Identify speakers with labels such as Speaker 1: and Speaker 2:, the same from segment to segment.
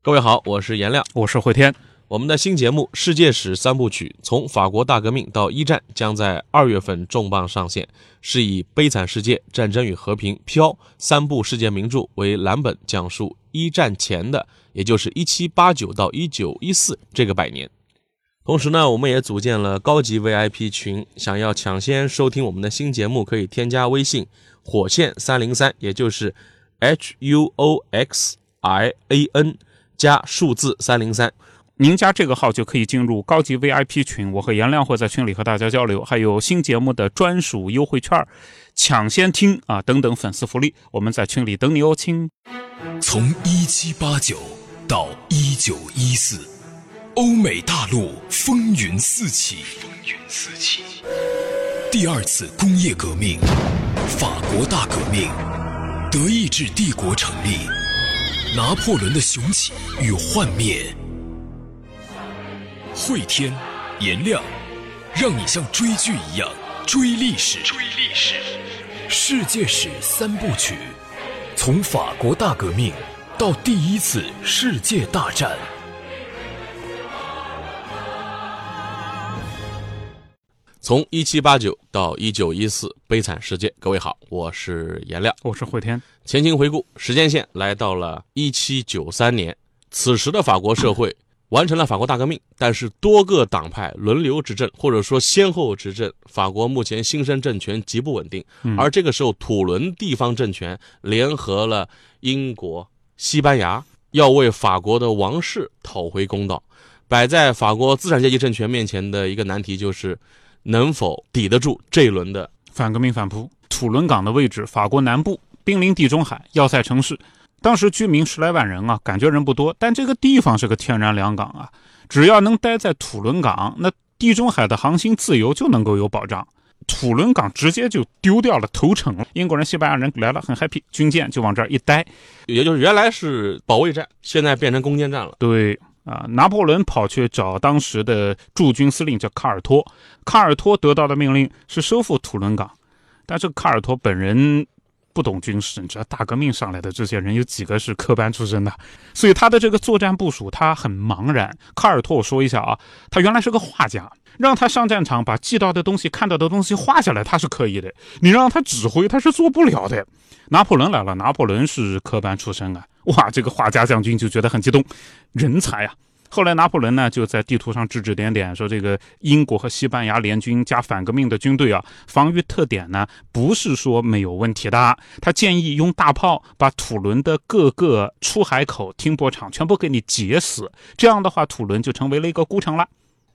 Speaker 1: 各位好，我是颜亮，
Speaker 2: 我是慧天。
Speaker 1: 我们的新节目《世界史三部曲：从法国大革命到一战》将在二月份重磅上线，是以《悲惨世界》《战争与和平》《飘》三部世界名著为蓝本，讲述一战前的，也就是一七八九到一九一四这个百年。同时呢，我们也组建了高级 VIP 群，想要抢先收听我们的新节目，可以添加微信“火线三零三”，也就是 H U O X I A N 加数字三零三。
Speaker 2: 您加这个号就可以进入高级 VIP 群，我和颜亮会在群里和大家交流，还有新节目的专属优惠券、抢先听啊等等粉丝福利，我们在群里等你哦，亲。
Speaker 3: 从一七八九到一九一四，欧美大陆风云四起，风云四起。第二次工业革命，法国大革命，德意志帝国成立，拿破仑的雄起与幻灭。会天，颜亮，让你像追剧一样追历史。追历史，世界史三部曲，从法国大革命到第一次世界大战。
Speaker 1: 从一七八九到一九一四，悲惨世界。各位好，我是颜亮，
Speaker 2: 我是慧天。
Speaker 1: 前情回顾，时间线来到了一七九三年，此时的法国社会。完成了法国大革命，但是多个党派轮流执政，或者说先后执政，法国目前新生政权极不稳定。而这个时候，土伦地方政权联合了英国、西班牙，要为法国的王室讨回公道。摆在法国资产阶级政权面前的一个难题就是，能否抵得住这一轮的
Speaker 2: 反革命反扑？土伦港的位置，法国南部，濒临地中海，要塞城市。当时居民十来万人啊，感觉人不多，但这个地方是个天然良港啊，只要能待在土伦港，那地中海的航行自由就能够有保障。土伦港直接就丢掉了头城，英国人、西班牙人来了很 happy，军舰就往这儿一待，
Speaker 1: 也就是原来是保卫战，现在变成攻坚战了。
Speaker 2: 对啊，拿破仑跑去找当时的驻军司令叫卡尔托，卡尔托得到的命令是收复土伦港，但是卡尔托本人。不懂军事，你知道大革命上来的这些人有几个是科班出身的？所以他的这个作战部署他很茫然。卡尔托，我说一下啊，他原来是个画家，让他上战场把记到的东西、看到的东西画下来，他是可以的。你让他指挥，他是做不了的。拿破仑来了，拿破仑是科班出身啊，哇，这个画家将军就觉得很激动，人才啊！后来拿破仑呢，就在地图上指指点点，说这个英国和西班牙联军加反革命的军队啊，防御特点呢不是说没有问题的。他建议用大炮把土伦的各个出海口、停泊场全部给你截死，这样的话，土伦就成为了一个孤城了。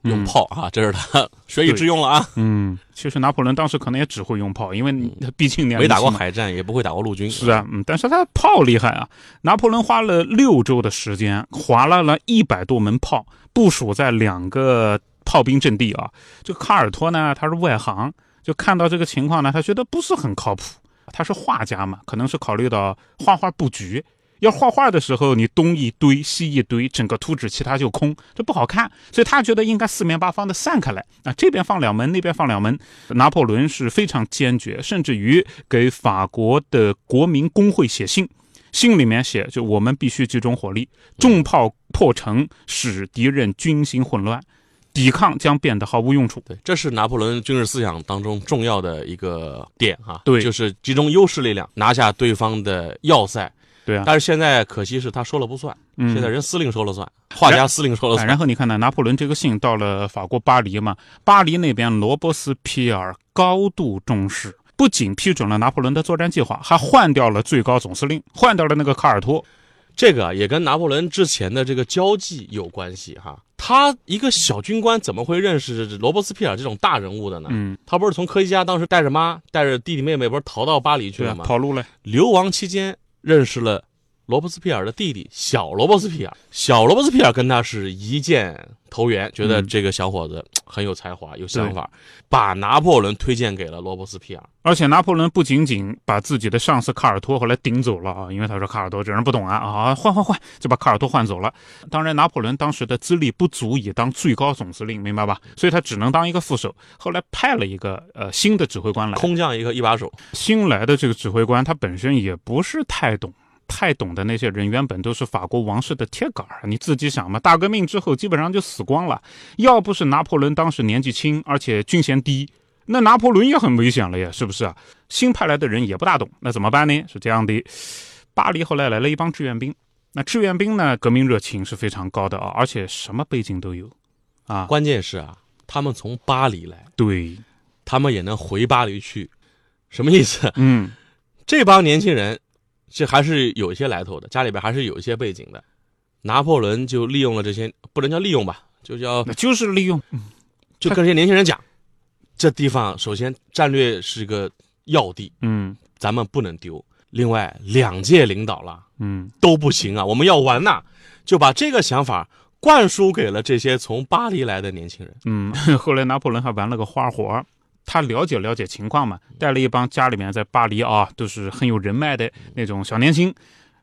Speaker 1: 用炮啊，这是他学以致用了啊。
Speaker 2: 嗯，其实拿破仑当时可能也只会用炮，因为他毕竟
Speaker 1: 没打过海战，也不会打过陆军。
Speaker 2: 是啊，嗯，但是他炮厉害啊。拿破仑花了六周的时间，划拉了一百多门炮，部署在两个炮兵阵地啊。这个卡尔托呢，他是外行，就看到这个情况呢，他觉得不是很靠谱。他是画家嘛，可能是考虑到画画布局。要画画的时候，你东一堆西一堆，整个图纸其他就空，这不好看。所以他觉得应该四面八方的散开来啊，这边放两门，那边放两门。拿破仑是非常坚决，甚至于给法国的国民工会写信，信里面写就我们必须集中火力，重炮破城，使敌人军心混乱，抵抗将变得毫无用处。
Speaker 1: 对，这是拿破仑军事思想当中重要的一个点哈。
Speaker 2: 对，
Speaker 1: 就是集中优势力量，拿下对方的要塞。
Speaker 2: 对啊，
Speaker 1: 但是现在可惜是他说了不算，现在人司令说了算，画家司令说了算。
Speaker 2: 然 后你看呢，拿破仑这个信到了法国巴黎嘛，巴黎那边罗伯斯皮尔高度重视，不仅批准了拿破仑的作战计划，还换掉了最高总司令，换掉了那个卡尔托。
Speaker 1: 这个也跟拿破仑之前的这个交际有关系哈。他一个小军官怎么会认识罗伯斯皮尔这种大人物的呢？
Speaker 2: 嗯，
Speaker 1: 他不是从科西嘉当时带着妈带着弟弟妹妹不是逃到巴黎去了吗？
Speaker 2: 跑路了，
Speaker 1: 流亡期间。认识了罗伯斯皮尔的弟弟小罗伯斯皮尔，小罗伯斯皮尔跟他是一见投缘，觉得这个小伙子很有才华、有想法，把拿破仑推荐给了罗伯斯皮尔。
Speaker 2: 而且拿破仑不仅仅把自己的上司卡尔托后来顶走了啊，因为他说卡尔托这人不懂啊啊，换换换，就把卡尔托换走了。当然，拿破仑当时的资历不足以当最高总司令，明白吧？所以他只能当一个副手。后来派了一个呃新的指挥官来，
Speaker 1: 空降一个一把手。
Speaker 2: 新来的这个指挥官他本身也不是太懂。太懂的那些人，原本都是法国王室的铁杆儿。你自己想嘛，大革命之后基本上就死光了。要不是拿破仑当时年纪轻，而且军衔低，那拿破仑也很危险了呀，是不是啊？新派来的人也不大懂，那怎么办呢？是这样的，巴黎后来来了一帮志愿兵。那志愿兵呢，革命热情是非常高的啊，而且什么背景都有，啊，
Speaker 1: 关键是啊，他们从巴黎来，
Speaker 2: 对，
Speaker 1: 他们也能回巴黎去，什么意思？
Speaker 2: 嗯，
Speaker 1: 这帮年轻人，这还是有一些来头的，家里边还是有一些背景的。拿破仑就利用了这些，不能叫利用吧，就叫
Speaker 2: 就是利用，
Speaker 1: 就跟这些年轻人讲，这地方首先战略是个要地，
Speaker 2: 嗯
Speaker 1: 咱们不能丢。另外，两届领导了
Speaker 2: 嗯
Speaker 1: 都不行啊，我们要玩呐，就把这个想法灌输给了这些从巴黎来的年轻人。
Speaker 2: 嗯。后来拿破仑还玩了个花活儿，他了解了解情况嘛，带了一帮家里面在巴黎啊都是很有人脉的那种小年轻，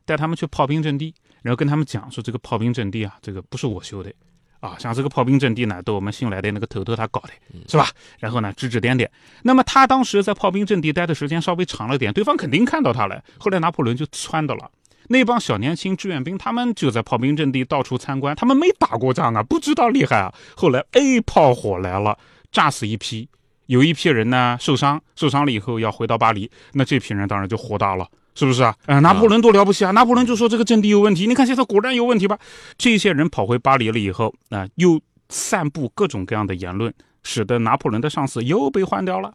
Speaker 2: 带他们去炮兵阵地，然后跟他们讲说这个炮兵阵地啊，这个不是我修的。啊，像这个炮兵阵地呢，都我们新来的那个头头他搞的，是吧？然后呢，指指点点。那么他当时在炮兵阵地待的时间稍微长了点，对方肯定看到他了。后来拿破仑就撺到了那帮小年轻志愿兵，他们就在炮兵阵地到处参观，他们没打过仗啊，不知道厉害啊。后来哎，炮火来了，炸死一批，有一批人呢受伤，受伤了以后要回到巴黎，那这批人当然就火大了。是不是啊？呃，拿破仑多了不起啊！拿破仑就说这个阵地有问题，你看现在果然有问题吧？这些人跑回巴黎了以后，啊、又散布各种各样的言论，使得拿破仑的上司又被换掉了。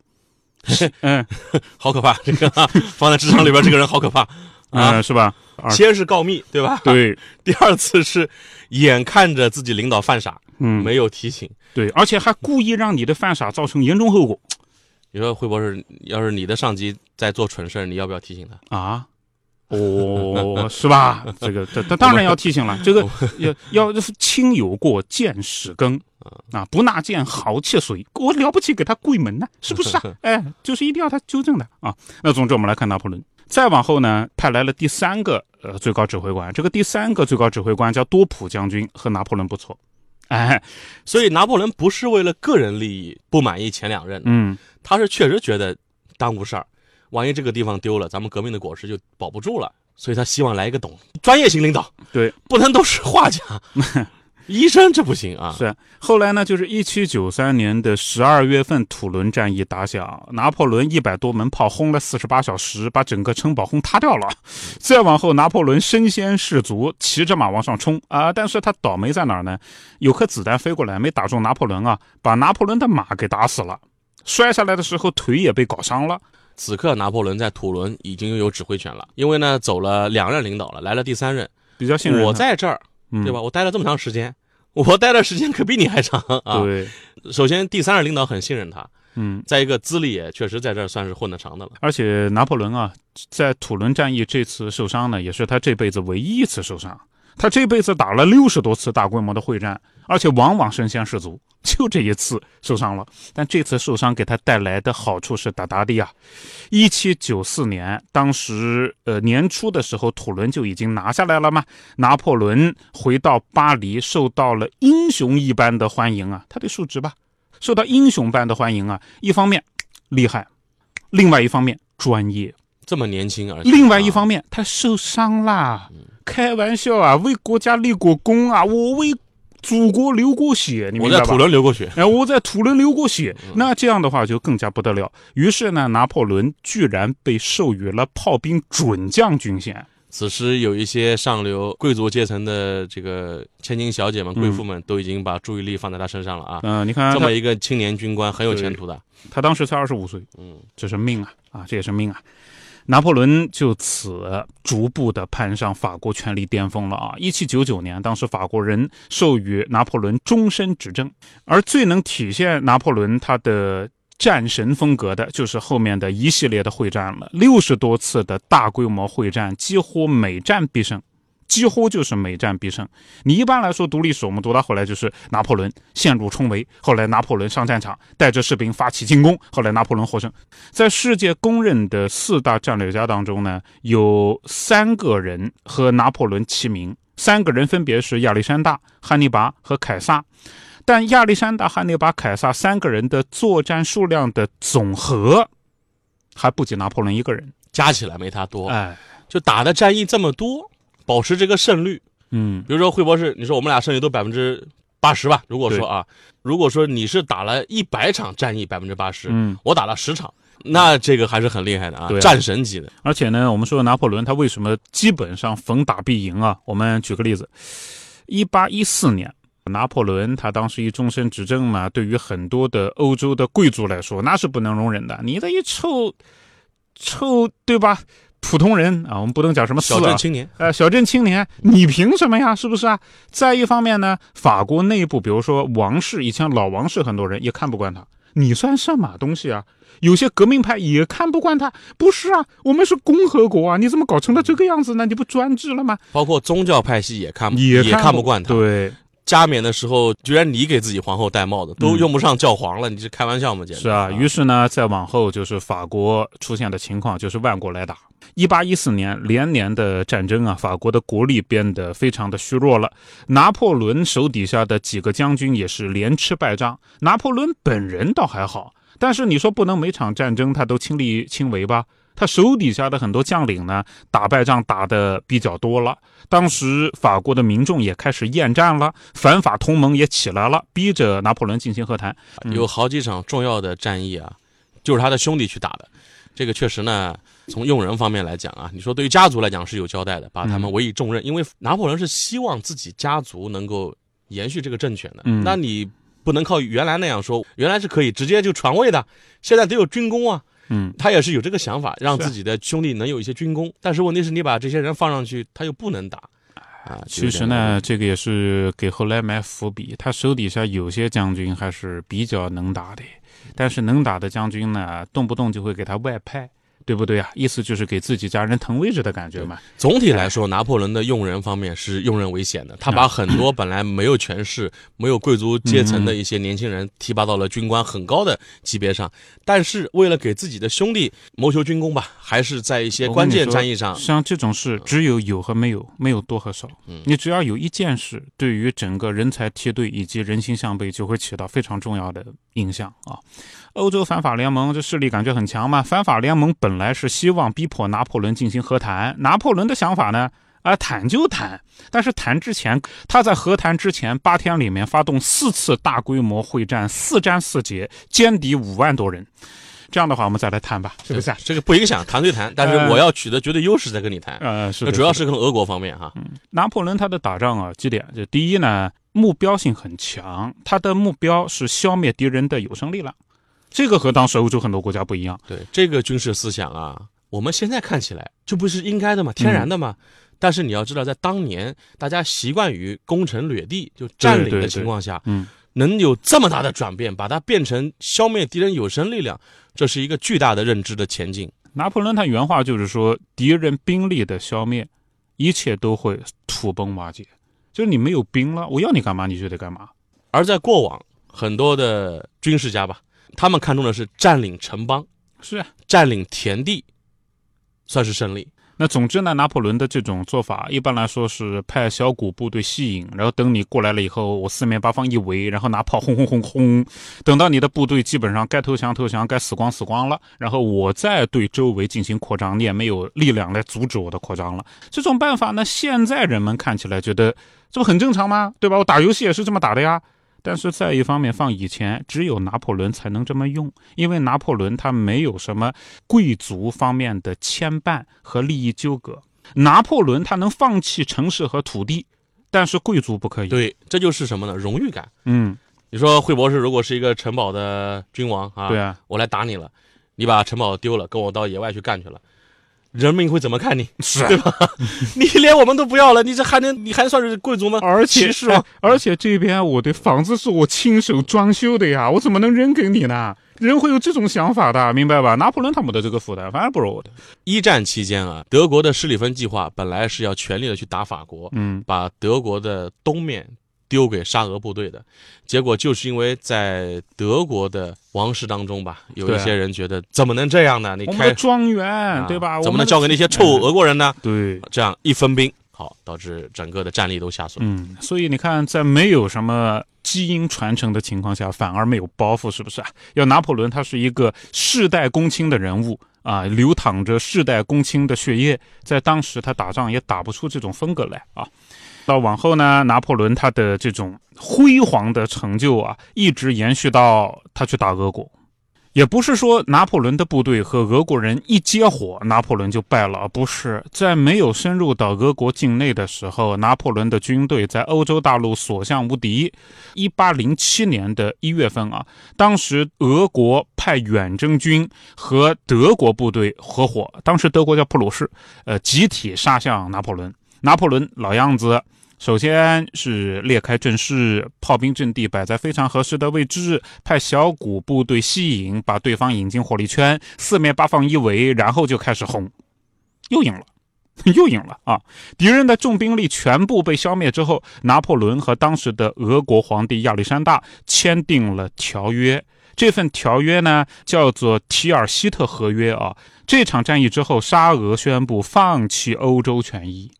Speaker 2: 嗯
Speaker 1: 好可怕！这个啊放在职场里边，这个人好可怕 啊！
Speaker 2: 呃，是吧？啊，
Speaker 1: 先是告密，对吧？。
Speaker 2: 对，
Speaker 1: 第二次是眼看着自己领导犯傻，
Speaker 2: 嗯，
Speaker 1: 没有提醒。
Speaker 2: 对，而且还故意让你的犯傻造成严重后果
Speaker 1: 你说惠博士，要是你的上级在做蠢事儿，你要不要提醒他？
Speaker 2: 啊。哦，是吧？这个这这当然要提醒了，这个要要亲有过，见使更啊，不纳谏豪气随，我了不起给他跪门呢，是不是啊？哎，就是一定要他纠正的啊。那总之我们来看拿破仑，再往后呢，派来了第三个呃最高指挥官，这个第三个最高指挥官叫多普将军，和拿破仑不错，哎，
Speaker 1: 所以拿破仑不是为了个人利益不满意前两任，
Speaker 2: 嗯，
Speaker 1: 他是确实觉得耽误事儿，万一这个地方丢了，咱们革命的果实就保不住了，所以他希望来一个懂专业型领导，
Speaker 2: 对，
Speaker 1: 不能都是画家、医生，这不行啊。
Speaker 2: 是。后来呢，就是一七九三年的十二月份，土伦战役打响，拿破仑一百多门炮轰了四十八小时，把整个城堡轰塌掉了。再往后，拿破仑身先士卒，骑着马往上冲啊！但是他倒霉在哪儿呢？有颗子弹飞过来，没打中拿破仑啊，把拿破仑的马给打死了。摔下来的时候，腿也被搞伤了。
Speaker 1: 此刻拿破仑在土伦已经拥有指挥权了，因为呢走了两任领导了，来了第三任，
Speaker 2: 比较信任
Speaker 1: 我在这儿，
Speaker 2: 嗯
Speaker 1: 对吧？我待了这么长时间，我待的时间可比你还长啊。
Speaker 2: 对，
Speaker 1: 首先第三任领导很信任他，
Speaker 2: 嗯，
Speaker 1: 再一个资历也确实在这儿算是混得长的了。
Speaker 2: 而且拿破仑啊，在土伦战役这次受伤呢，也是他这辈子唯一一次受伤。他这辈子打了六十多次大规模的会战，而且往往身先士卒，就这一次受伤了。但这次受伤给他带来的好处是大大的呀。一七九四年，当时呃年初的时候，土伦就已经拿下来了嘛。拿破仑回到巴黎，受到了英雄一般的欢迎啊，他的述职吧，受到英雄般的欢迎啊。一方面厉害，另外一方面专业。
Speaker 1: 这么年轻，而且
Speaker 2: 另外一方
Speaker 1: 啊
Speaker 2: 面，他受伤啦，开玩笑啊，为国家立过功啊，我为祖国流过血，你明白吧？
Speaker 1: 我在土伦流过血，
Speaker 2: 哎，我在土伦流过血，
Speaker 1: 嗯
Speaker 2: 那这样的话就更加不得了。于是呢，拿破仑居然被授予了炮兵准将军衔。
Speaker 1: 此时有一些上流贵族阶层的这个千金小姐们、贵妇们都已经把注意力放在他身上了啊。
Speaker 2: 嗯、你看
Speaker 1: 这么一个青年军官很有前途的，
Speaker 2: 他当时才二十五岁，
Speaker 1: 嗯，
Speaker 2: 这是命啊啊，这也是命啊。拿破仑就此逐步的攀上法国权力巅峰了啊！一七九九年，当时法国人授予拿破仑终身执政，而最能体现拿破仑他的战神风格的，就是后面的一系列的会战了，六十多次的大规模会战，几乎每战必胜。几乎就是每战必胜。你一般来说读历史，我们读到后来就是拿破仑陷入重围，后来拿破仑上战场，带着士兵发起进攻，后来拿破仑获胜。在世界公认的四大战略家当中呢，有三个人和拿破仑齐名，三个人分别是亚历山大、汉尼拔和凯撒。但亚历山大、汉尼拔、凯撒三个人的作战数量的总和，还不及拿破仑一个人。
Speaker 1: 加起来没他多。
Speaker 2: 哎，
Speaker 1: 就打的战役这么多，保持这个胜率。
Speaker 2: 嗯
Speaker 1: 比如说惠博士，你说我们俩胜率都百分之八十吧？如果说啊，如果说你是打了一百场战役百分之八十，
Speaker 2: 嗯，
Speaker 1: 我打了十场，那这个还是很厉害的啊，
Speaker 2: 对啊
Speaker 1: 战神级的。
Speaker 2: 而且呢，我们说拿破仑他为什么基本上逢打必赢啊？我们举个例子，一八一四年。拿破仑他当时一终身执政嘛，对于很多的欧洲的贵族来说，那是不能容忍的。你这一臭臭，对吧？普通人啊，我们不能讲什么啊
Speaker 1: 小镇，青年，
Speaker 2: 呃，小镇青年，你凭什么呀？是不是啊？再一方面呢，法国内部，比如说王室，以前老王室很多人也看不惯他，你算什么东西啊？有些革命派也看不惯他，不是啊？我们是共和国啊，你怎么搞成了这个样子呢？你不专制了吗？
Speaker 1: 包括宗教派系也看不
Speaker 2: 也
Speaker 1: 看不惯他。
Speaker 2: 对，
Speaker 1: 加冕的时候，居然你给自己皇后戴帽子，都用不上教皇了，你是开玩笑吗？简直
Speaker 2: 嗯是啊。于是呢，再往后就是法国出现的情况，就是万国来打。一八一四年连年的战争啊，法国的国力变得非常的虚弱了。拿破仑手底下的几个将军也是连吃败仗，拿破仑本人倒还好，但是你说不能每场战争他都亲力亲为吧？他手底下的很多将领呢，打败仗打的比较多了。当时法国的民众也开始厌战了，反法同盟也起来了，逼着拿破仑进行和谈。
Speaker 1: 有好几场重要的战役啊，就是他的兄弟去打的。这个确实呢，从用人方面来讲啊，你说对于家族来讲是有交代的，把他们委以重任，因为拿破仑是希望自己家族能够延续这个政权的。
Speaker 2: 嗯
Speaker 1: 那你不能靠原来那样说，原来是可以直接就传位的，现在得有军功啊。
Speaker 2: 嗯，
Speaker 1: 他也是有这个想法，让自己的兄弟能有一些军功。但是问题是你把这些人放上去，他又不能打啊。
Speaker 2: 其实呢，这个也是给后来埋伏笔。他手底下有些将军还是比较能打的，但是能打的将军呢，动不动就会给他外派，对不对啊？意思就是给自己家人腾位置的感觉嘛。
Speaker 1: 总体来说，拿破仑的用人方面是用人为贤的。他把很多本来没有权势、没有贵族阶层的一些年轻人提拔到了军官很高的级别上，但是为了给自己的兄弟谋求军功吧，还是在一些关键战役上，
Speaker 2: 像这种事，只有有和没有，没有多和少。
Speaker 1: 嗯
Speaker 2: 你只要有一件事，对于整个人才梯队以及人心向背，就会起到非常重要的影响啊。欧洲反法联盟这势力感觉很强嘛，反法联盟本来是希望逼迫拿破仑进行和谈，拿破仑的想法呢？啊，谈就谈，但是谈之前，他在和谈之前八天里面发动四次大规模会战，四战四捷，歼敌五万多人。这样的话，我们再来谈吧，是不是啊？
Speaker 1: 这个不影响谈对谈，但是
Speaker 2: 呃
Speaker 1: 我要取得绝对优势再跟你谈。
Speaker 2: 呃，是的，
Speaker 1: 主要是跟俄国方面哈，
Speaker 2: 拿破仑他的打仗啊，几点？就第一呢，目标性很强，他的目标是消灭敌人的有生力量，这个和当时欧洲很多国家不一样。
Speaker 1: 对这个军事思想啊，我们现在看起来就不是应该的嘛，天然的嘛。但是你要知道，在当年大家习惯于攻城掠地，就占领的情况下，
Speaker 2: 嗯，
Speaker 1: 能有这么大的转变，把它变成消灭敌人有生力量，这是一个巨大的认知的前进。
Speaker 2: 拿破仑他原话就是说，敌人兵力的消灭，一切都会土崩瓦解。就是你没有兵了，我要你干嘛你就得干嘛。
Speaker 1: 而在过往，很多的军事家吧，他们看重的是占领城邦、
Speaker 2: 是啊，
Speaker 1: 占领田地，算是胜利。
Speaker 2: 那总之呢，拿破仑的这种做法，一般来说是派小股部队吸引，然后等你过来了以后，我四面八方一围，然后拿炮轰轰轰轰，等到你的部队基本上该投降投降，该死光死光了，然后我再对周围进行扩张，你也没有力量来阻止我的扩张了。这种办法呢，现在人们看起来觉得这不很正常吗？对吧？我打游戏也是这么打的呀。但是在一方面放以前，只有拿破仑才能这么用，因为拿破仑他没有什么贵族方面的牵绊和利益纠葛。拿破仑他能放弃城市和土地，但是贵族不可以。，
Speaker 1: 对，这就是什么呢？荣誉感。
Speaker 2: 嗯，
Speaker 1: 你说惠博士如果是一个城堡的君王啊，
Speaker 2: 对啊，
Speaker 1: 我来打你了，你把城堡丢了，跟我到野外去干去了，人民会怎么看你？
Speaker 2: 是啊
Speaker 1: 对吧？你连我们都不要了，你这还能你还算是贵族吗？
Speaker 2: 而且
Speaker 1: 歧视吗？
Speaker 2: 哎而且这边我的房子是我亲手装修的呀，我怎么能扔给你呢？人会有这种想法的，明白吧？拿破仑他们的这个负担，反而不是我的。
Speaker 1: 一战期间啊，德国的施里芬计划本来是要全力的去打法国，
Speaker 2: 嗯，
Speaker 1: 把德国的东面丢给沙俄部队的，结果就是因为在德国的王室当中吧，有一些人觉得怎么能这样呢？你
Speaker 2: 我们的
Speaker 1: 开
Speaker 2: 庄园，
Speaker 1: 啊
Speaker 2: 对吧？
Speaker 1: 怎么能交给那些臭
Speaker 2: 嗯
Speaker 1: 俄国人呢？
Speaker 2: 对，
Speaker 1: 这样一分兵，好导致整个的战力都下损。
Speaker 2: 嗯，所以你看，在没有什么基因传承的情况下，反而没有包袱，是不是啊？要拿破仑他是一个世代公卿的人物，啊，流淌着世代公卿的血液，在当时他打仗也打不出这种风格来啊。到往后呢，拿破仑他的这种辉煌的成就啊，一直延续到他去打俄国。也不是说拿破仑的部队和俄国人一接火，拿破仑就败了。不是在没有深入到俄国境内的时候，拿破仑的军队在欧洲大陆所向无敌。一八零七年的一月份啊，当时俄国派远征军和德国部队合伙，当时德国叫普鲁士，呃，集体杀向拿破仑。拿破仑老样子。首先是列开阵势，炮兵阵地摆在非常合适的位置，派小股部队吸引，把对方引进火力圈，四面八方一围，然后就开始轰，又赢了，又赢了啊！敌人的重兵力全部被消灭之后，拿破仑和当时的俄国皇帝亚历山大签订了条约，这份条约呢叫做提尔西特合约啊。这场战役之后，沙俄宣布放弃欧洲权益。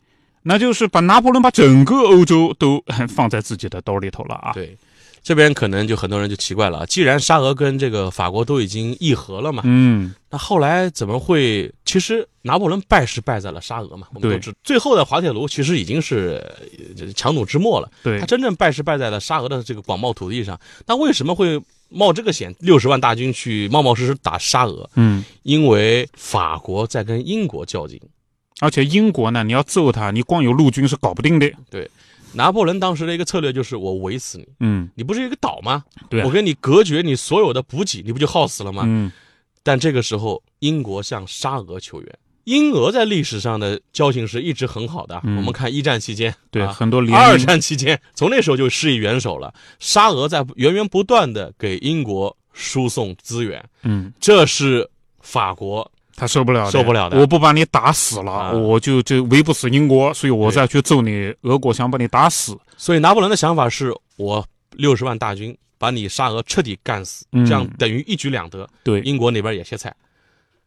Speaker 2: 那就是把拿破仑把整个欧洲都放在自己的兜里头了啊！
Speaker 1: 对，这边可能就很多人就奇怪了，既然沙俄跟这个法国都已经议和了嘛，
Speaker 2: 嗯，
Speaker 1: 那后来怎么会？其实拿破仑败是败在了沙俄嘛，我们都知，最后的滑铁卢其实已经是强弩之末了。
Speaker 2: 对，
Speaker 1: 他真正败是败在了沙俄的这个广袤土地上。那为什么会冒这个险，六十万大军去冒冒失失打沙俄？
Speaker 2: 嗯，
Speaker 1: 因为法国在跟英国较劲。
Speaker 2: 而且英国呢，你要揍他，你光有陆军是搞不定的。
Speaker 1: 对，拿破仑当时的一个策略就是我围死你。
Speaker 2: 嗯，
Speaker 1: 你不是一个岛吗？
Speaker 2: 对，
Speaker 1: 我跟你隔绝你所有的补给，你不就耗死了吗？
Speaker 2: 嗯。
Speaker 1: 但这个时候，英国向沙俄求援。英俄在历史上的交情是一直很好的。我们看一战期间，
Speaker 2: 对很
Speaker 1: 多二战期间，从那时候就施以援手了。沙俄在源源不断的给英国输送资源。
Speaker 2: 嗯，
Speaker 1: 这是法国。
Speaker 2: 他受不了，
Speaker 1: 受不了的。
Speaker 2: 我不把你打死了，我就就围不死英国，所以我再去揍你。俄国想把你打死，
Speaker 1: 所以拿破仑的想法是我六十万大军把你沙俄彻底干死，这样等于一举两得。
Speaker 2: 对，
Speaker 1: 英国那边也歇菜。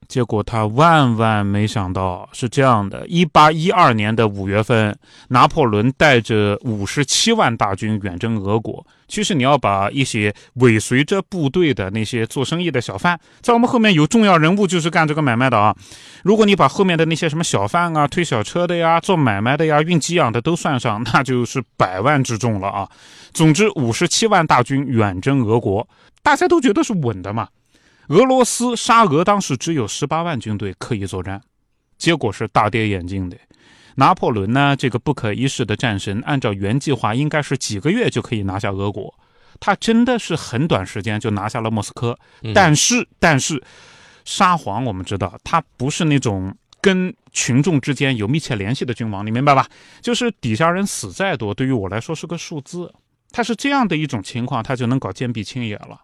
Speaker 2: 结果他万万没想到是这样的：一八一二年的五月份，拿破仑带着五十七万大军远征俄国。其实你要把一些尾随着部队的那些做生意的小贩，在我们后面有重要人物就是干这个买卖的啊。如果你把后面的那些什么小贩啊、推小车的呀、做买卖的呀、运给养的都算上，那就是百万之众了啊。总之，五十七万大军远征俄国，大家都觉得是稳的嘛。俄罗斯沙俄当时只有十八万军队可以作战，结果是大跌眼镜的。拿破仑呢，这个不可一世的战神，按照原计划应该是几个月就可以拿下俄国，他真的是很短时间就拿下了莫斯科。但是，但是，沙皇我们知道他不是那种跟群众之间有密切联系的君王，你明白吧？就是底下人死再多，对于我来说是个数字。他是这样的一种情况，他就能搞坚壁清野了。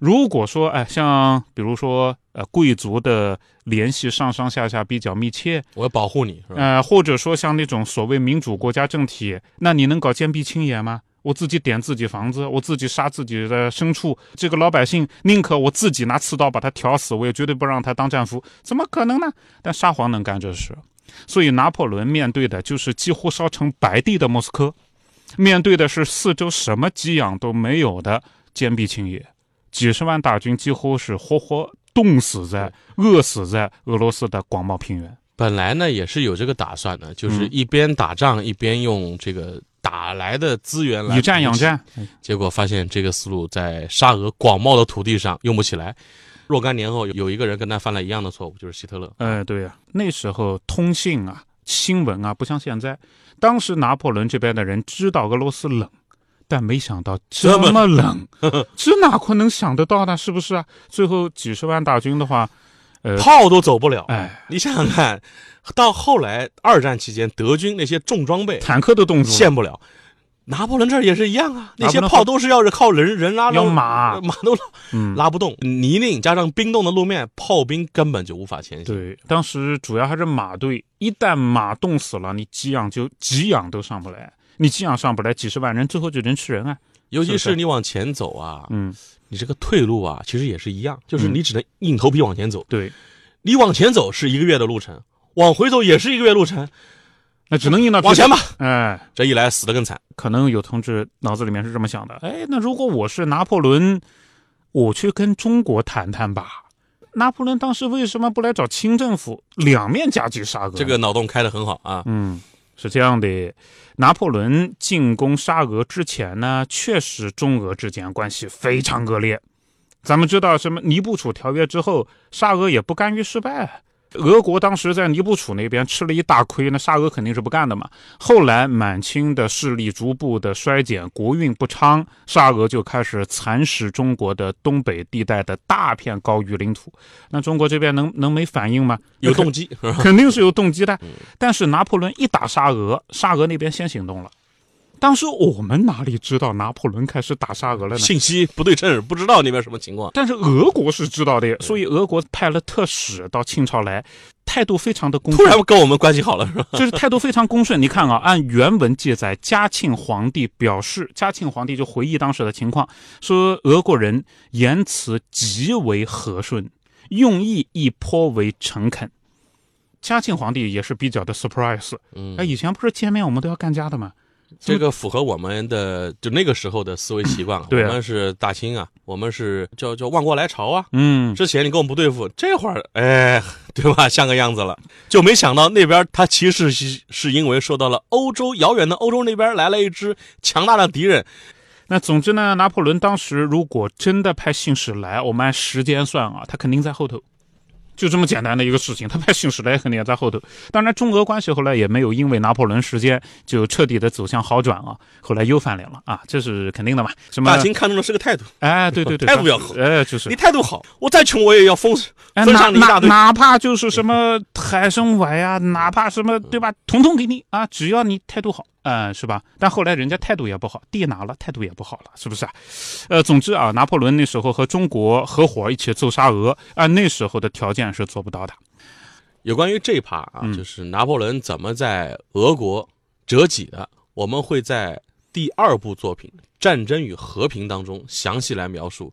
Speaker 2: 如果说，哎，像比如说，呃，贵族的联系上上下下比较密切，
Speaker 1: 我要保护你？
Speaker 2: 呃，或者说像那种所谓民主国家政体，那你能搞坚壁清野吗？我自己点自己房子，我自己杀自己的牲畜，这个老百姓宁可我自己拿刺刀把他挑死，我也绝对不让他当战俘，怎么可能呢？但沙皇能干这事，所以拿破仑面对的就是几乎烧成白地的莫斯科，面对的是四周什么给养都没有的坚壁清野。几十万大军几乎是活活冻死在、饿死在俄罗斯的广袤平原。
Speaker 1: 本来呢也是有这个打算的，就是一边打仗一边用这个打来的资源来
Speaker 2: 以战养战。
Speaker 1: 结果发现这个思路在沙俄广袤的土地上用不起来。若干年后，有一个人跟他犯了一样的错误，就是希特勒。
Speaker 2: 哎，对呀，那时候通信啊、新闻啊不像现在。当时拿破仑这边的人知道俄罗斯冷。但没想到这么冷，这哪可能想得到呢？是不是啊？最后几十万大军的话，呃，
Speaker 1: 炮都走不了。
Speaker 2: 哎，
Speaker 1: 你想想看，到后来二战期间，德军那些重装备，
Speaker 2: 坦克都冻住，
Speaker 1: 陷不了。拿破仑这儿也是一样啊，那些炮都是要是靠人人拉，
Speaker 2: 用 马
Speaker 1: 马都拉不动，泥泞加上冰冻的路面，炮兵根本就无法前
Speaker 2: 行。对，当时主要还是马队，一旦马冻死了，你给养就给养都上不来。你这样上不来，几十万人最后就人吃人啊！
Speaker 1: 尤其是你往前走啊，
Speaker 2: 嗯，
Speaker 1: 你这个退路啊，其实也是一样，就是你只能硬头皮往前走。
Speaker 2: 对，
Speaker 1: 你往前走是一个月的路程，往回走也是一个月路程，
Speaker 2: 那只能硬到
Speaker 1: 往前吧。
Speaker 2: 哎，
Speaker 1: 这一来死的更惨。
Speaker 2: 可能有同志脑子里面是这么想的：哎，那如果我是拿破仑，我去跟中国谈谈吧。拿破仑当时为什么不来找清政府，两面夹击沙俄？
Speaker 1: 这个脑洞开得很好啊。
Speaker 2: 嗯，是这样的，拿破仑进攻沙俄之前呢，确实中俄之间关系非常恶劣。咱们知道，什么尼布楚条约之后，沙俄也不甘于失败。俄国当时在尼布楚那边吃了一大亏，那沙俄肯定是不干的嘛。后来满清的势力逐步的衰减，国运不昌，沙俄就开始蚕食中国的东北地带的大片高于领土。那中国这边能能没反应吗？
Speaker 1: 有动机？
Speaker 2: 肯定是有动机的。但是拿破仑一打沙俄，沙俄那边先行动了。当时我们哪里知道拿破仑开始打沙俄了呢？
Speaker 1: 信息不对称，不知道那边什么情况。
Speaker 2: 但是俄国是知道的，所以俄国派了特使到清朝来，态度非常的恭
Speaker 1: 突
Speaker 2: 顺，
Speaker 1: 然跟我们关系好了是吧？
Speaker 2: 就是态度非常恭顺。你看啊，按原文记载，嘉庆皇帝表示，嘉庆皇帝就回忆当时的情况，说俄国人言辞极为和顺，用意亦颇为诚恳。嘉庆皇帝也是比较的 surprise，
Speaker 1: 嗯
Speaker 2: 哎，以前不是见面我们都要干架的吗？
Speaker 1: 这个符合我们的就那个时候的思维习惯了。
Speaker 2: 对啊
Speaker 1: 我们是大清啊，我们是叫叫万国来朝啊。
Speaker 2: 嗯，
Speaker 1: 之前你跟我们不对付，这会儿哎，对吧？像个样子了，就没想到那边他其实是是因为受到了欧洲遥远的欧洲那边来了一支强大的敌人，
Speaker 2: 那总之呢，拿破仑当时如果真的派信使来，我们按时间算啊，他肯定在后头，就这么简单的一个事情。他派信使来，肯定也在后头。当然，中俄关系后来也没有因为拿破仑时间就彻底的走向好转啊，后来又翻脸了啊，这是肯定的嘛。什么
Speaker 1: 大？清看中的是个态度，
Speaker 2: 哎，对对对，
Speaker 1: 态度要好
Speaker 2: 哎，就是
Speaker 1: 你态度好，我再穷我也要封
Speaker 2: 哎，
Speaker 1: 分
Speaker 2: 哪哪
Speaker 1: 上你一大堆。
Speaker 2: 哪怕就是什么海参崴呀，哪怕什么对吧，统统给你啊，只要你态度好，嗯、是吧？但后来人家态度也不好，地拿了，态度也不好了，是不是啊？呃，总之啊，拿破仑那时候和中国合伙一起揍沙俄，按那时候的条件是做不到的。
Speaker 1: 有关于这一趴啊，
Speaker 2: 嗯
Speaker 1: 就是拿破仑怎么在俄国折戟的，我们会在第二部作品《战争与和平》当中详细来描述。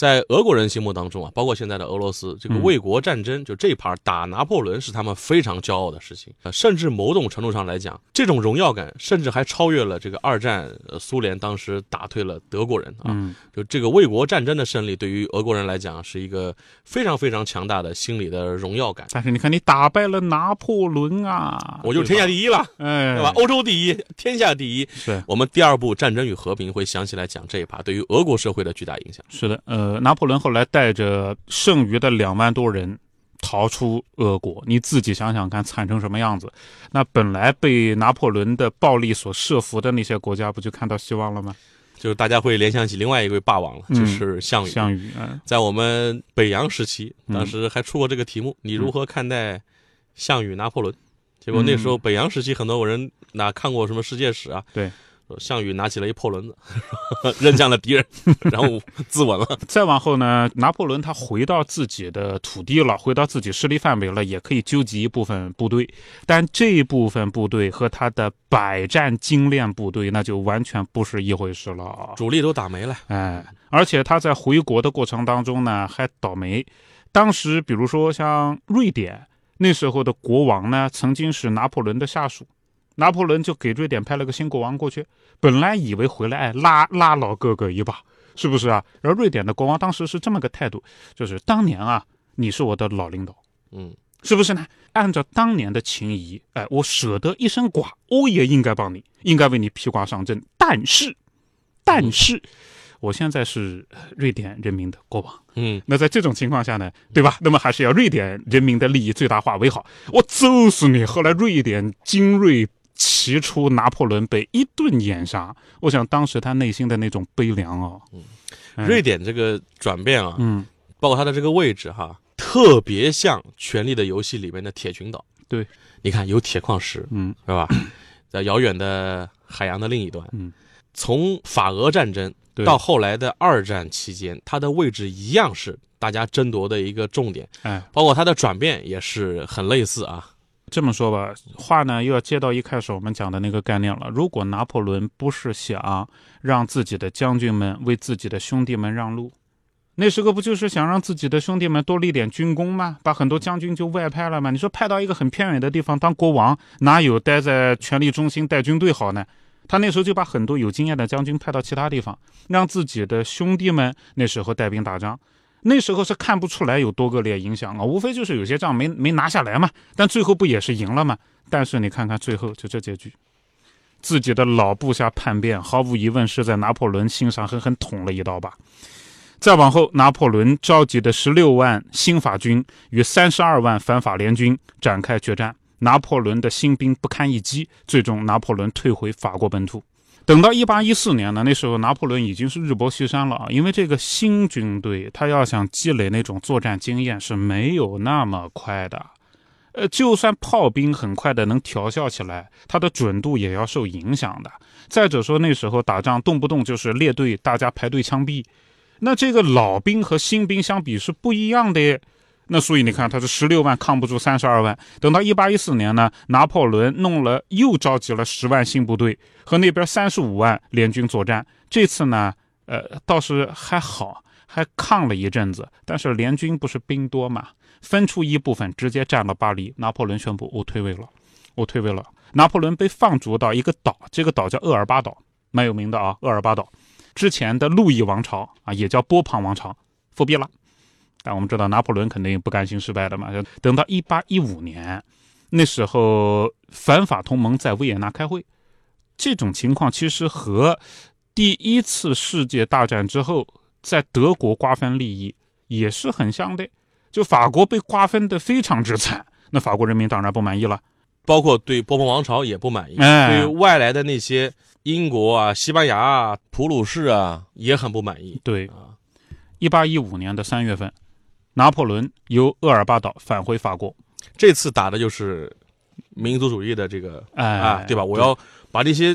Speaker 1: 在俄国人心目当中啊，包括现在的俄罗斯，这个
Speaker 2: 嗯
Speaker 1: 卫国战争、就这一盘打拿破仑是他们非常骄傲的事情，呃甚至某种程度上来讲，这种荣耀感甚至还超越了这个二战，呃，苏联当时打退了德国人啊。
Speaker 2: 嗯，
Speaker 1: 就这个卫国战争的胜利，对于俄国人来讲是一个非常非常强大的心理的荣耀感。
Speaker 2: 但是你看，你打败了拿破仑啊，
Speaker 1: 我就是天下第一了，
Speaker 2: 哎，
Speaker 1: 对吧？欧洲第一，天下第一。
Speaker 2: 是
Speaker 1: 我们第二部《战争与和平》会详细来讲这一趴对于俄国社会的巨大影响。
Speaker 2: 是的，呃，拿破仑后来带着剩余的两万多人逃出俄国，你自己想想看，惨成什么样子？那本来被拿破仑的暴力所慑服的那些国家，不就看到希望了吗？
Speaker 1: 就是大家会联想起另外一位霸王了，
Speaker 2: 嗯
Speaker 1: 就是项羽。
Speaker 2: 项羽，嗯，
Speaker 1: 在我们北洋时期，
Speaker 2: 嗯
Speaker 1: 当时还出过这个题目：你如何看待项羽、拿破仑？结果那时候北洋时期，很多人哪看过什么世界史啊？
Speaker 2: 对，
Speaker 1: 说项羽拿起了一破轮子，扔向了敌人，然后自刎了。
Speaker 2: 再往后呢，拿破仑他回到自己的土地了，回到自己势力范围了，也可以纠集一部分部队，但这一部分部队和他的百战精练部队那就完全不是一回事了。
Speaker 1: 主力都打没了，
Speaker 2: 哎，而且他在回国的过程当中呢，还倒霉。当时，比如说像瑞典那时候的国王呢，曾经是拿破仑的下属，拿破仑就给瑞典派了个新国王过去，本来以为回来哎拉拉老哥哥一把，是不是啊？然后瑞典的国王当时是这么个态度，就是当年啊，你是我的老领导，
Speaker 1: 嗯，
Speaker 2: 是不是呢？按照当年的情谊，哎，我舍得一身剐，我也应该帮你，应该为你披挂上阵。但是，但是，我现在是呃瑞典人民的国王。
Speaker 1: 嗯，
Speaker 2: 那在这种情况下呢，对吧？那么还是要瑞典人民的利益最大化为好。我揍死你！后来瑞典精锐骑出拿破仑，被一顿掩杀。我想当时他内心的那种悲凉哦。嗯
Speaker 1: 瑞典这个转变啊，
Speaker 2: 嗯，
Speaker 1: 包括它的这个位置哈，特别像《权力的游戏》里面的铁群岛。
Speaker 2: 对，
Speaker 1: 你看有铁矿石，
Speaker 2: 嗯
Speaker 1: 是吧？在遥远的海洋的另一端，
Speaker 2: 嗯，
Speaker 1: 从法俄战争到后来的二战期间，它的位置一样是大家争夺的一个重点，
Speaker 2: 哎，
Speaker 1: 包括它的转变也是很类似啊。
Speaker 2: 这么说吧，话呢又要接到一开始我们讲的那个概念了。如果拿破仑不是想让自己的将军们为自己的兄弟们让路，那时候不就是想让自己的兄弟们多立点军功吗？把很多将军就外派了吗？你说派到一个很偏远的地方当国王，哪有待在权力中心带军队好呢？他那时候就把很多有经验的将军派到其他地方，让自己的兄弟们那时候带兵打仗。那时候是看不出来有多恶劣影响啊，无非就是有些仗没没拿下来嘛，但最后不也是赢了吗？但是你看看最后就这结局，自己的老部下叛变，毫无疑问是在拿破仑心上狠狠捅了一刀吧。再往后，拿破仑召集的十六万新法军与三十二万反法联军展开决战，拿破仑的新兵不堪一击，最终拿破仑退回法国本土。等到一八一四年呢，那时候拿破仑已经是日薄西山了啊，因为这个新军队他要想积累那种作战经验是没有那么快的，呃，就算炮兵很快的能调校起来，它的准度也要受影响的。再者说那时候打仗动不动就是列队大家排队枪毙。那这个老兵和新兵相比是不一样的，那所以你看，他是十六万抗不住三十二万。等到一八一四年呢，拿破仑弄了又召集了十万新部队和那边三十五万联军作战。这次呢，呃，倒是还好，还抗了一阵子。但是联军不是兵多嘛，分出一部分直接占了巴黎。拿破仑宣布我退位了，我退位了。拿破仑被放逐到一个岛，这个岛叫厄尔巴岛，蛮有名的啊，厄尔巴岛。之前的路易王朝啊，也叫波旁王朝，复辟了。但我们知道拿破仑肯定不甘心失败的嘛。等到一八一五年，那时候反法同盟在维也纳开会，这种情况其实和第一次世界大战之后在德国瓜分利益也是很像的。就法国被瓜分的非常之惨，那法国人民当然不满意了，
Speaker 1: 包括对波旁王朝也不满意，
Speaker 2: 哎
Speaker 1: 对外来的那些英国啊、西班牙啊、普鲁士啊也很不满意。
Speaker 2: 对
Speaker 1: 啊，
Speaker 2: 一八一五年的三月份，拿破仑由厄尔巴岛返回法国，
Speaker 1: 这次打的就是民族主义的这个
Speaker 2: 哎，
Speaker 1: 啊，对吧？我要把这些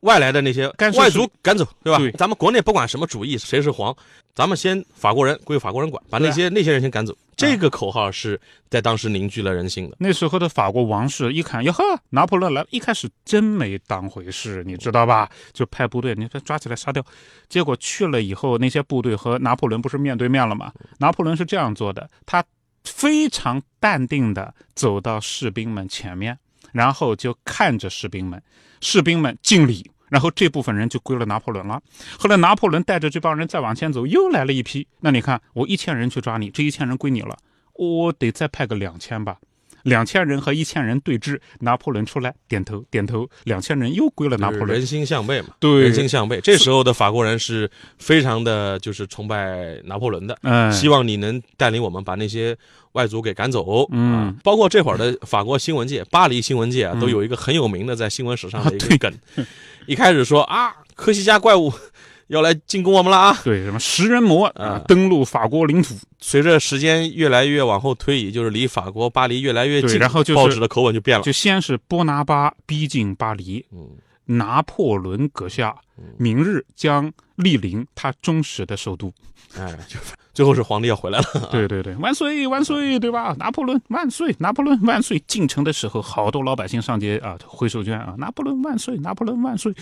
Speaker 1: 外来的那些外族赶走，对吧？
Speaker 2: 对
Speaker 1: 咱们国内不管什么主义，谁是皇，咱们先法国人归法国人管，把那些那些人先赶走。这个口号是在当时凝聚了人心的。
Speaker 2: 那时候的法国王室一看，哟呵，拿破仑来了，一开始真没当回事，你知道吧？就派部队，你说抓起来杀掉。结果去了以后，那些部队和拿破仑不是面对面了吗？拿破仑是这样做的，他非常淡定的走到士兵们前面，然后就看着士兵们，士兵们敬礼。然后这部分人就归了拿破仑了。后来拿破仑带着这帮人再往前走，又来了一批。那你看，我一千人去抓你，这一千人归你了，我得再派个两千吧。两千人和一千人对峙，拿破仑出来点头点头，两千人又归了拿破仑。
Speaker 1: 人心向背嘛，
Speaker 2: 对
Speaker 1: 人心向背。这时候的法国人是非常的，就是崇拜拿破仑的，
Speaker 2: 嗯，
Speaker 1: 希望你能带领我们把那些外族给赶走。
Speaker 2: 嗯
Speaker 1: 啊，包括这会儿的法国新闻界、巴黎新闻界啊，
Speaker 2: 嗯
Speaker 1: 都有一个很有名的在新闻史上的一
Speaker 2: 啊
Speaker 1: 个梗。一开始说啊，科西嘉怪物 要来进攻我们了啊。
Speaker 2: 对什么食人魔啊
Speaker 1: 啊
Speaker 2: 登陆法国领土，
Speaker 1: 随着时间越来越往后推移，就是离法国巴黎越来越近，
Speaker 2: 然后就是
Speaker 1: 报纸的口吻就变了。
Speaker 2: 就先是波拿巴逼近巴黎，
Speaker 1: 嗯，
Speaker 2: 拿破仑阁下，明日将莅临他忠实的首都。
Speaker 1: 哎，就 最后是皇帝要回来了。
Speaker 2: 对对对，万岁万岁，对吧？拿破仑万岁，拿破仑万岁！进城的时候，好多老百姓上街啊，挥手绢啊，拿破仑万岁，拿破仑万岁！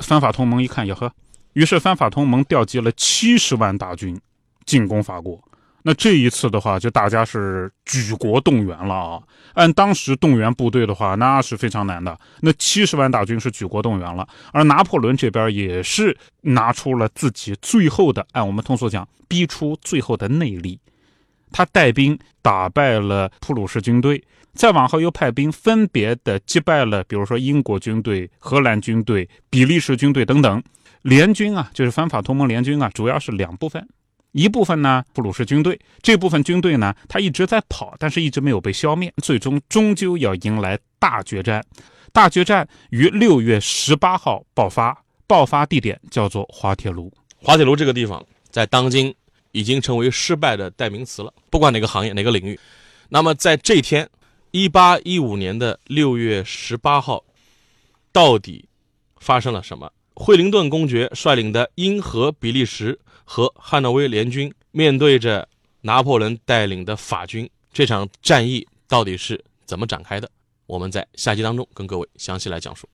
Speaker 2: 反法同盟一看，呀呵，于是反法同盟调集了七十万大军进攻法国。那这一次的话，就大家是举国动员了啊！按当时动员部队的话，那是非常难的。那七十万大军是举国动员了，而拿破仑这边也是拿出了自己最后的，按我们通俗讲，逼出最后的内力。他带兵打败了普鲁士军队，再往后又派兵分别的击败了，比如说英国军队、荷兰军队、比利时军队等等。联军啊，就是反法同盟联军啊，主要是两部分。一部分呢，普鲁士军队这部分军队呢，他一直在跑，但是一直没有被消灭，最终终究要迎来大决战。大决战于六月十八号爆发，爆发地点叫做滑铁卢。
Speaker 1: 滑铁卢这个地方在当今已经成为失败的代名词了，不管哪个行业哪个领域。那么在这天，一八一五年的六月十八号，到底发生了什么？惠灵顿公爵率领的英和比利时和汉诺威联军面对着拿破仑带领的法军，这场战役到底是怎么展开的？我们在下集当中跟各位详细来讲述。